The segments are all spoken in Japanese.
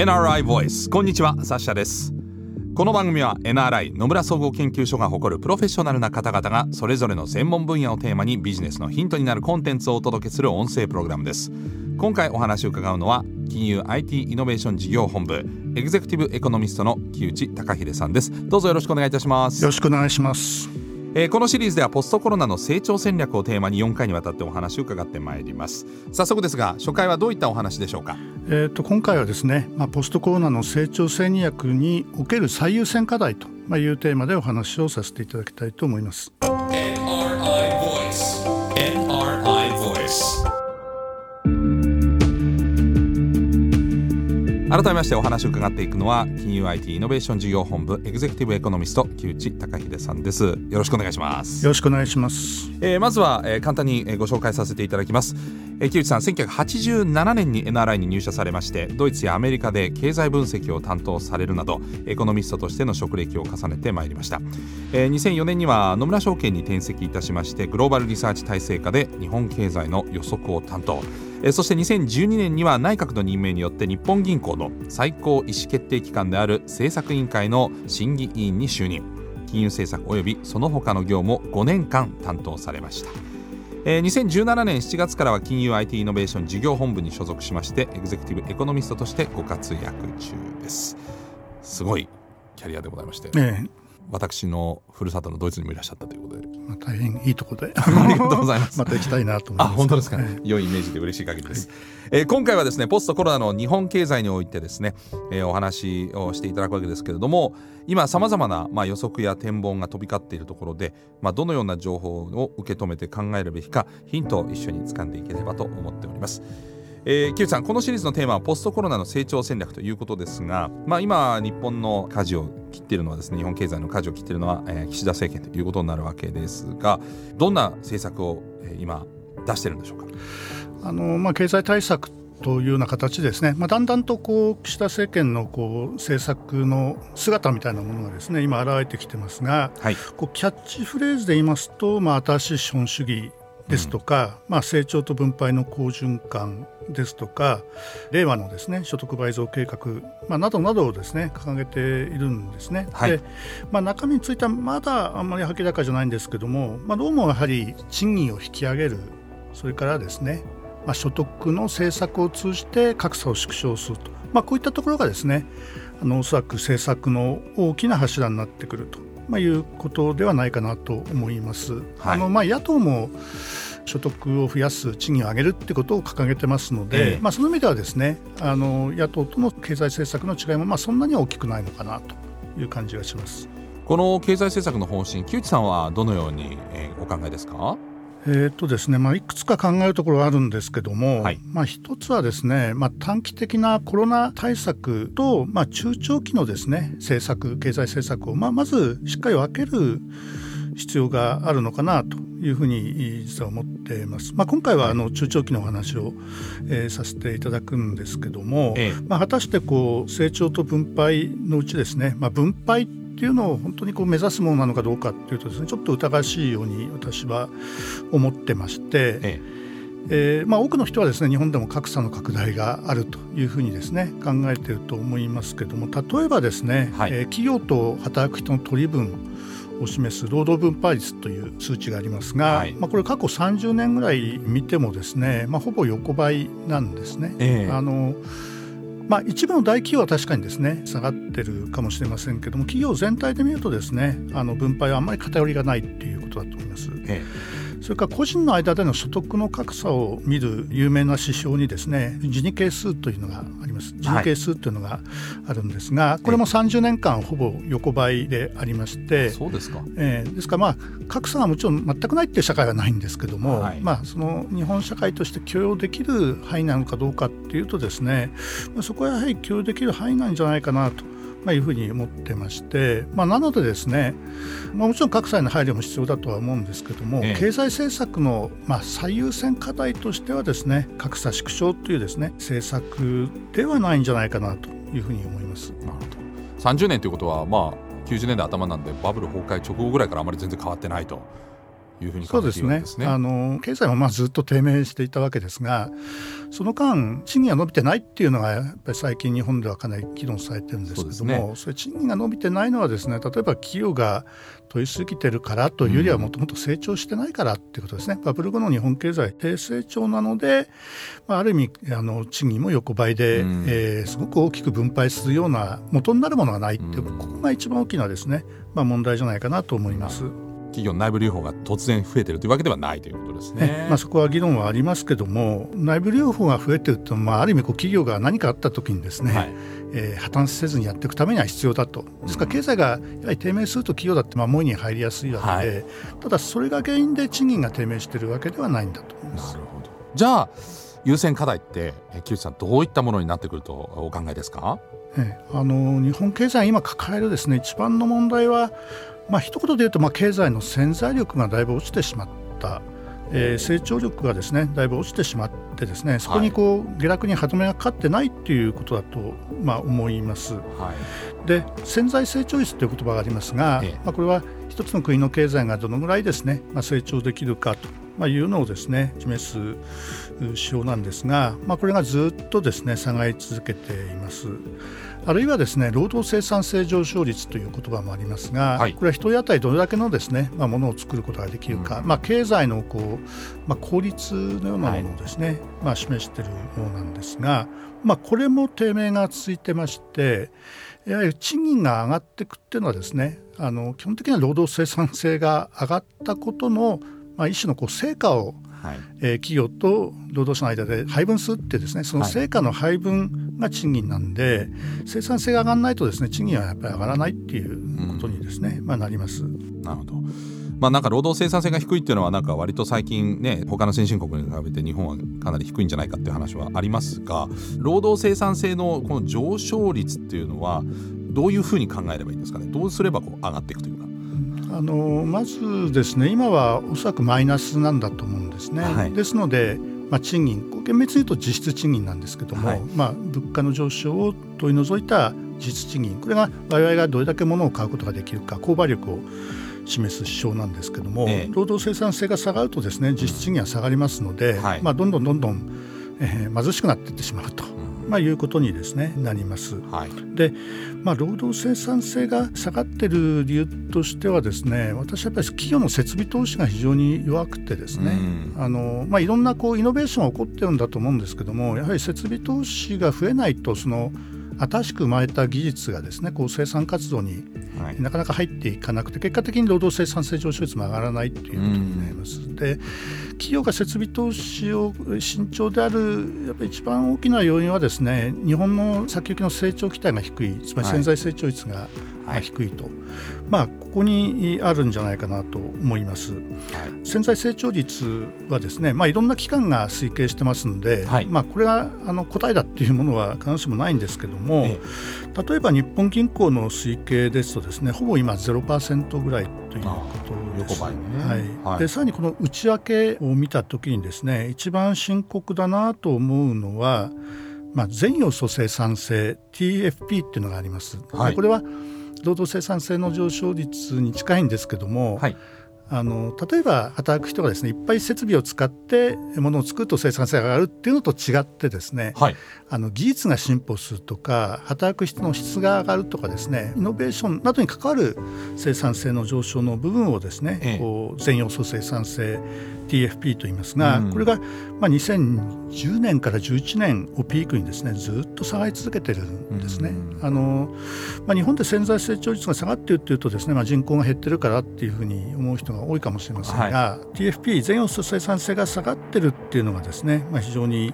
NRI Voice こんにちはサッシャです。この番組は NRI 野村総合研究所が誇るプロフェッショナルな方々がそれぞれの専門分野をテーマにビジネスのヒントになるコンテンツをお届けする音声プログラムです。今回お話を伺うのは金融 IT イノベーション事業本部エグゼクティブエコノミストの木内隆秀さんです。どうぞよろしくお願いいたします。よろしくお願いします。えー、このシリーズではポストコロナの成長戦略をテーマに4回にわたってお話を伺ってまいります早速ですが初回はどういったお話でしょうか？えーと、今回はですね、まあ、ポストコロナの成長戦略における最優先課題というテーマでお話をさせていただきたいと思います。改めましてお話を伺っていくのは金融 IT イノベーション事業本部エグゼクティブエコノミスト木内隆秀さんです。よろしくお願いします。よろしくお願いします、えー、まずは、えー、簡単にご紹介させていただきます、えー、木内さん1987年に NRI に入社されましてドイツやアメリカで経済分析を担当されるなどエコノミストとしての職歴を重ねてまいりました、えー、2004年には野村証券に転籍いたしましてグローバルリサーチ体制下で日本経済の予測を担当えそして2012年には内閣の任命によって日本銀行の最高意思決定機関である政策委員会の審議委員に就任。金融政策及びその他の業務を5年間担当されました。2017年7月からは金融 IT イノベーション事業本部に所属しましてエグゼクティブエコノミストとしてご活躍中です。すごいキャリアでございまして、ええ、私のふるさとのドイツにもいらっしゃったということで、まあ、大変いいところで。ありがとうございます。また行きたいなと思います。あ本当ですか、ね、良いイメージで嬉しい限りです、はい、えー、今回はですねポストコロナの日本経済においてですね、えー、お話をしていただくわけですけれども今さまざまな、まあ、予測や展望が飛び交っているところで、まあ、どのような情報を受け止めて考えるべきかヒントを一緒に掴んでいければと思っておりますえー、木内さんこのシリーズのテーマはポストコロナの成長戦略ということですが、まあ、今日本の舵を切っているのはですね日本経済の舵を切っているのは、えー、岸田政権ということになるわけですがどんな政策を、えー、今出してるんでしょうか？あの、まあ、経済対策というような形ですね、まあ、だんだんとこう岸田政権のこう政策の姿みたいなものがですね今現れてきてますが、はい、こうキャッチフレーズで言いますと、まあ、新しい資本主義ですとか、うん、まあ、成長と分配の好循環ですとか令和のですね所得倍増計画、まあ、などなどをですね掲げているんですね。はい、でまあ、中身についてはまだあんまり明らかじゃないんですけども、まあ、どうもやはり賃金を引き上げるそれからですね、まあ、所得の政策を通じて格差を縮小すると、まあ、こういったところがですねあのおそらく政策の大きな柱になってくると、まあ、いうことではないかなと思います。はい、あのまあ、野党も所得を増やす賃金を上げるってことを掲げてますので、えー、まあ、その意味ではですねあの野党との経済政策の違いもまあそんなには大きくないのかなという感じがします。この経済政策の方針木内さんはどのようにお考えですか？えーとですねまあ、いくつか考えるところがあるんですけども、はい、まあ、一つはですね、まあ、短期的なコロナ対策と、まあ、中長期のですね政策経済政策を、まあ、まずしっかり分ける必要があるのかなというふうに実は思っています。まあ、今回はあの中長期のお話を、えー、させていただくんですけども、ええ、まあ、果たしてこう成長と分配のうちですね、まあ、分配っていうのを本当にこう目指すものなのかどうかっていうとですねちょっと疑わしいように私は思ってまして。えええーまあ、多くの人はですね日本でも格差の拡大があるというふうにですね考えていると思いますけども例えばですね、はい、えー、企業と働く人の取り分を示す労働分配率という数値がありますが、はい、まあ、これ過去30年ぐらい見てもですね、まあ、ほぼ横ばいなんですね。えー、あのまあ、一部の大企業は確かにですね下がってるかもしれませんけども企業全体で見るとですねあの分配はあんまり偏りがないっていうことだと思います。えーそれから個人の間での所得の格差を見る有名な指標にですねジニ係数というのがあります。ジニ係数というのがあるんですが、はい、これも30年間ほぼ横ばいでありましてそうですか、えー、ですからまあ格差はもちろん全くないっていう社会はないんですけども、はい、まあその日本社会として許容できる範囲なのかどうかっていうとですねそこはやはり許容できる範囲なんじゃないかなとまあ、いうふうに思ってまして、まあ、なのでですね、まあ、もちろん各際の配慮も必要だとは思うんですけども、ええ、経済政策のまあ最優先課題としてはですね格差縮小というですね政策ではないんじゃないかなというふうに思います。なるほど。30年ということは、まあ、90年代頭なんでバブル崩壊直後ぐらいからあまり全然変わってないというふうに考えているんですね。あの経済もまあずっと低迷していたわけですがその間賃金が伸びてないっていうのがやっぱり最近日本ではかなり議論されてるんですけどもそ、ね,、れ賃金が伸びてないのはですね例えば企業が問いすぎてるからというよりはもともと成長してないからっていうことですね。バブル後の日本経済低成長なので、まあ、ある意味あの賃金も横ばいで、うん、えー、すごく大きく分配するような元になるものがないっていう、うん、ここが一番大きなですね、まあ、問題じゃないかなと思います。企業内部留保が突然増えてるというわけではないということですね。まあ、そこは議論はありますけども内部留保が増えてると、まあ、ある意味こう企業が何かあった時にですね、はい。えー、破綻せずにやっていくためには必要だと。ですから経済がやはり低迷すると企業だって守りに入りやすいわけで、はい、ただそれが原因で賃金が低迷しているわけではないんだと思います。なるほど。じゃあ優先課題って木内さんどういったものになってくるとお考えですか、ええ、あの日本経済今抱えるですね一番の問題はまあ一言で言うとまあ経済の潜在力がだいぶ落ちてしまった。えー、成長力がですねだいぶ落ちてしまってですねそこにこう、下落に歯止めがかかってないっていうことだと、まあ、思います。はい、で潜在成長率という言葉がありますが、ええ、まあ、これは一つの国の経済がどのぐらいですね、まあ、成長できるかと、まあ、いうのをですね示す指標なんですが、まあ、これがずっとですね下がり続けています。あるいはですね労働生産性上昇率という言葉もありますが、はい、これは1人当たりどれだけのですね、まあ、ものを作ることができるか、うん、まあ、経済のこう、まあ、効率のようなものをですね、はい、まあ、示しているようなんですが、まあ、これも低迷が続いてましてやはり賃金が上がっていくっていうのはですねあの基本的には労働生産性が上がったことの、まあ、一種のこう成果をはい、えー、企業と労働者の間で配分するってですねその成果の配分が賃金なんで、はい、生産性が上がらないとですね賃金はやっぱり上がらないっていうことにですね、うん、まあ、なります。なるほどまあ、なんか労働生産性が低いっていうのはなんか割と最近ね他の先進国に比べて日本はかなり低いんじゃないかっていう話はありますが労働生産性のこの上昇率っていうのはどういうふうに考えればいいんですかね？どうすればこう上がっていくというか。あのまずですね今はおそらくマイナスなんだと思うんですね。はい、ですので、まあ、賃金厳密に言うと実質賃金なんですけども、はい、まあ、物価の上昇を取り除いた実質賃金これが我々がどれだけ物を買うことができるか購買力を示す指標なんですけども、ええ、労働生産性が下がるとですね実質賃金は下がりますので、はい、まあ、どんどんどんどん、えー、貧しくなっていってしまうと。まあ、いうことにですねなります。はい、で、まあ、労働生産性が下がっている理由としてはですね私はやっぱり企業の設備投資が非常に弱くてですね、あのまあ、いろんなこうイノベーションが起こってるんだと思うんですけどもやはり設備投資が増えないとその新しく生まれた技術がですねこう生産活動になかなか入っていかなくて、結果的に労働生産性上昇率も上がらないということになります。で企業が設備投資を慎重であるやっぱり一番大きな要因はですね日本の先行きの成長期待が低いつまり潜在成長率が低い。と、はい、まあここにあるんじゃないかなと思います。はい、潜在成長率はですねまあいろんな機関が推計してますので、はい、まあこれがあの答えだっていうものは必ずしもないんですけども、ええ、例えば日本銀行の推計ですとですねほぼ今0%ぐらいということです。ね、はい、でさらにこの内訳を見た時にですね一番深刻だなと思うのは、まあ、全要素生産性 TFP っていうのがあります。はい、これは労働生産性の上昇率に近いんですけども、はい、あの例えば働く人がですねいっぱい設備を使ってものを作ると生産性が上がるっていうのと違ってですね、はい、あの技術が進歩するとか働く人の質が上がるとかですねイノベーションなどに関わる生産性の上昇の部分をですね、ええ、こう全要素生産性 TFP と言いますが、うん、これがまあ2010年から11年をピークにですねずっと下がり続けてるんですね。うん、あのまあ、日本で潜在成長率が下がっているというとですね、まあ、人口が減ってるからっていうふうに思う人が多いかもしれませんが、はい、TFP 全要素生産性が下がってるっていうのがですね、まあ、非常に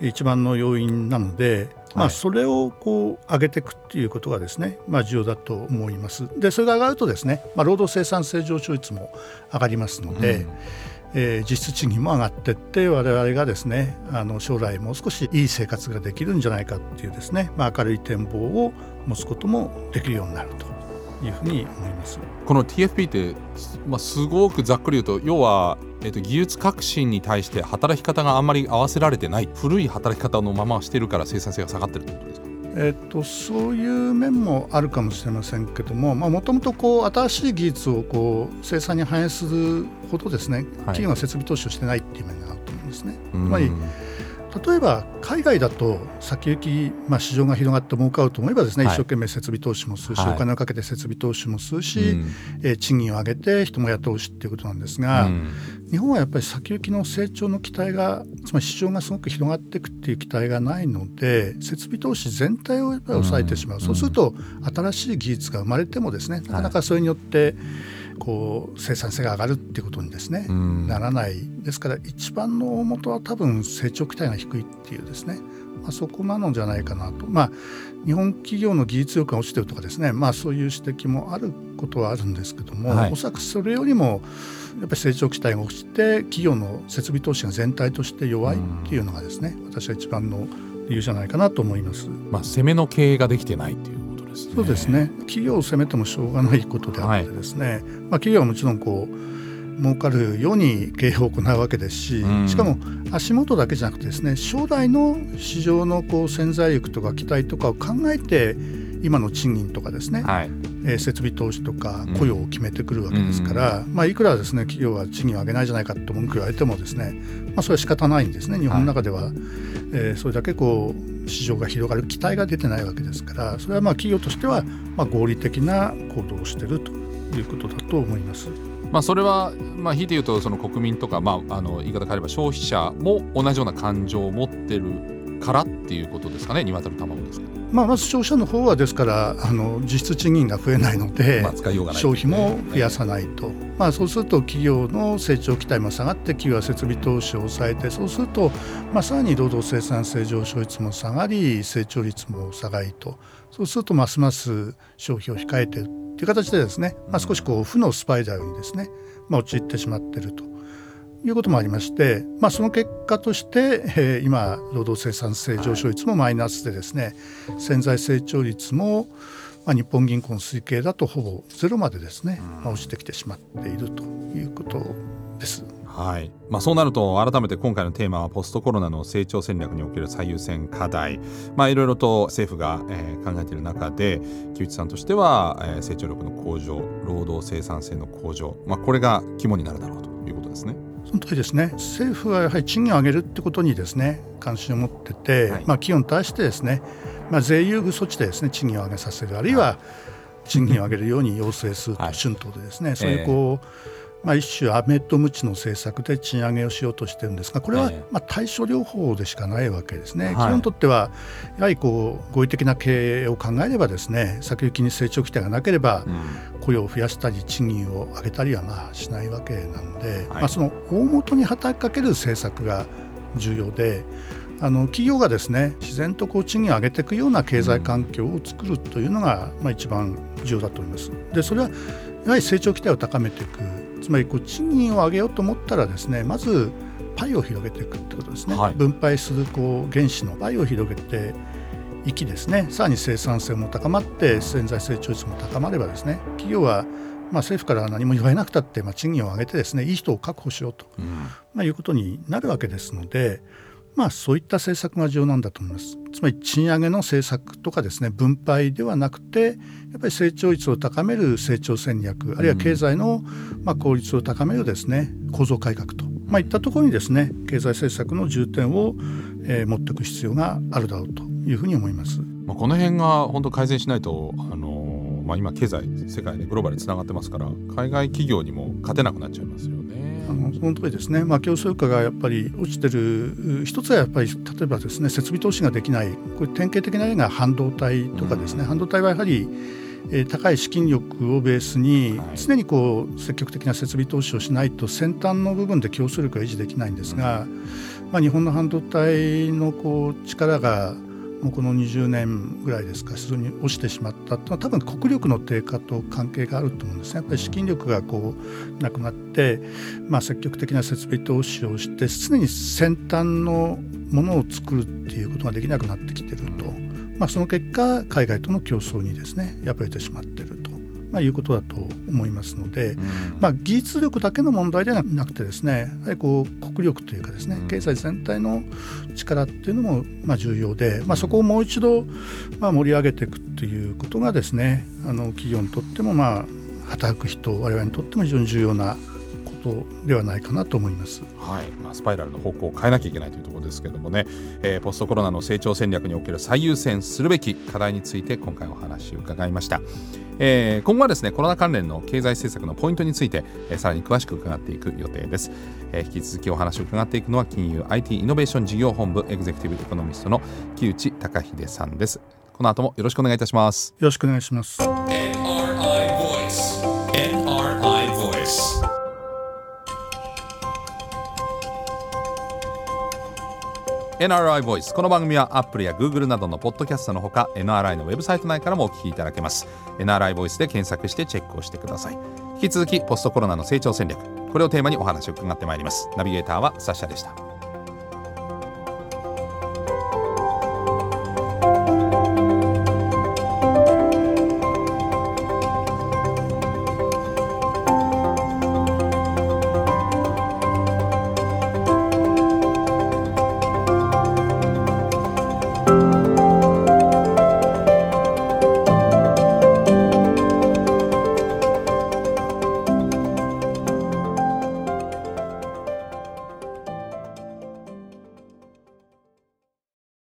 一番の要因なので、まあ、それをこう上げていくっていうことがですね、まあ、重要だと思います。でそれが上がるとですね、まあ、労働生産性上昇率も上がりますので、うんえー、実質賃金も上がってって我々がですねあの将来もう少しいい生活ができるんじゃないかっていうですね、まあ、明るい展望を持つこともできるようになるというふうに思います。この TFP って、まあ、すごくざっくり言うと要は、えー、と技術革新に対して働き方があんまり合わせられてない古い働き方のまましてるから生産性が下がってるってことですか？えっと、そういう面もあるかもしれませんけどももともと新しい技術をこう生産に反映するほどですね、企業が設備投資をしてないっていう面があると思うんですね。つまり例えば海外だと先行き、まあ、市場が広がって儲かると思えばですね、はい、一生懸命設備投資もするし、はい、お金をかけて設備投資もするし、うん、えー、賃金を上げて人も雇うしっていうことなんですが、うん、日本はやっぱり先行きの成長の期待がつまり市場がすごく広がっていくっていう期待がないので設備投資全体をやっぱり抑えてしまう、うん、そうすると新しい技術が生まれてもですねなかなかそれによって、こう生産性が上がるっていうことにですね、ならないですから一番の大元は多分成長期待が低いっていうですね、まあ、そこなのじゃないかなと、まあ、日本企業の技術力が落ちてるとかですね、まあ、そういう指摘もあることはあるんですけども、はい、おそらくそれよりもやっぱり成長期待が落ちて企業の設備投資が全体として弱いっていうのがですね、私は一番の理由じゃないかなと思います。まあ、攻めの経営ができてないっていうですね。そうですね。企業を責めてもしょうがないことであってですね、はい、まあ、企業はもちろんこう儲かるように経営を行うわけですし、うん、しかも足元だけじゃなくてですね将来の市場のこう潜在力とか期待とかを考えて今の賃金とかですね、はい、えー、設備投資とか雇用を決めてくるわけですから、うん、まあ、いくらですね企業は賃金を上げないじゃないかって文句言われてもですね、まあ、それは仕方ないんですね。日本の中では、はい、えー、それだけこう市場が広がる期待が出てないわけですからそれはまあ企業としてはまあ合理的な行動をしているということだと思います。まあ、それは、まあ、ひいて言うとその国民とか、まあ、あの言い方変えれば消費者も同じような感情を持ってるからっていうことですかね鶏卵ですけど。まあ、まず消費者の方はですからあの実質賃金が増えないので、まあ、消費も増やさないと、まあ、そうすると企業の成長期待も下がって企業は設備投資を抑えてそうすると、まあ、さらに労働生産性上昇率も下がり成長率も下がりとそうするとますます消費を控えているという形でですね、まあ、少しこう負のスパイラルにですね、まあ、陥ってしまっていると。いうこともありまして、まあ、その結果として、えー、今労働生産性上昇率もマイナスでですね潜在成長率も、まあ、日本銀行の推計だとほぼゼロまでですね、まあ、落ちてきてしまっているということです。はいまあ、そうなると改めて今回のテーマはポストコロナの成長戦略における最優先課題、まあ、いろいろと政府が、えー、考えている中で木内さんとしては、えー、成長力の向上労働生産性の向上、まあ、これが肝になるだろうということですね。その通りですね。政府はやはり賃金を上げるってことにですね関心を持ってて、はい、まあ、企業に対してですね、まあ、税優遇措置でですね賃金を上げさせるあるいは賃金を上げるように要請すると、春闘でですね、そういうこう、えーまあ、一種アメとムチの政策で賃上げをしようとしてるんですがこれはまあ対処療法でしかないわけですね。企業にとってはやはりこう合理的な経営を考えればですね先行きに成長期待がなければ雇用を増やしたり賃金を上げたりはまあしないわけなので、まあ、その大元に働きかける政策が重要であの企業がですね自然とこう賃金を上げていくような経済環境を作るというのが、まあ、一番重要だと思います。でそれはやはり成長期待を高めていくつまりこう賃金を上げようと思ったらですねまずパイを広げていくってことですね、はい、分配するこう原資のパイを広げていきですね。さらに生産性も高まって潜在成長率も高まればですね企業はまあ政府から何も言われなくたって、まあ、賃金を上げてですねいい人を確保しようと、うん、まあ、いうことになるわけですので、まあ、そういった政策が重要なんだと思います。つまり賃上げの政策とかですね分配ではなくてやっぱり成長率を高める成長戦略あるいは経済のまあ効率を高めるですね構造改革と、まあ、いったところにですね経済政策の重点を、えー、持っていく必要があるだろうというふうに思います。まあ、この辺が本当改善しないとあのまあ、今経済世界でグローバルにつながってますから海外企業にも勝てなくなっちゃいますよね。あのその通りですね、まあ、競争価がやっぱり落ちてる一つはやっぱり例えばですね設備投資ができない。これ典型的な例が半導体とかですね、うん、半導体はやはりえ高い資金力をベースに常にこう積極的な設備投資をしないと先端の部分で競争力が維持できないんですが、まあ、日本の半導体のこう力がもうこの20年ぐらいですか非常に落ちてしまったというのは多分国力の低下と関係があると思うんですね。やっぱり資金力がこうなくなって、まあ、積極的な設備投資をして常に先端のものを作るっていうことができなくなってきてると、まあ、その結果海外との競争にですね敗れてしまってる。ままあ、いうことだと思いますので、まあ、技術力だけの問題ではなくてですねやはりこう国力というかですね経済全体の力っていうのもまあ重要で、まあ、そこをもう一度まあ盛り上げていくということがですねあの企業にとってもまあ働く人我々にとっても非常に重要なことではないかなと思います。はい、まあ、スパイラルの方向を変えなきゃいけないというところですけれどもね、えー、ポストコロナの成長戦略における最優先するべき課題について今回お話を伺いました。えー、今後はですねコロナ関連の経済政策のポイントについて、えー、さらに詳しく伺っていく予定です、えー、引き続きお話を伺っていくのは金融 IT イノベーション事業本部エグゼクティブエコノミストの木内隆秀さんです。この後もよろしくお願いいたします。よろしくお願いします NRI ボイス。この番組は Apple や Google などのポッドキャストのほか NRI のウェブサイト内からもお聞きいただけます。NRI ボイスで検索してチェックをしてください。引き続きポストコロナの成長戦略。これをテーマにお話を伺ってまいります。ナビゲーターはサッシャでした。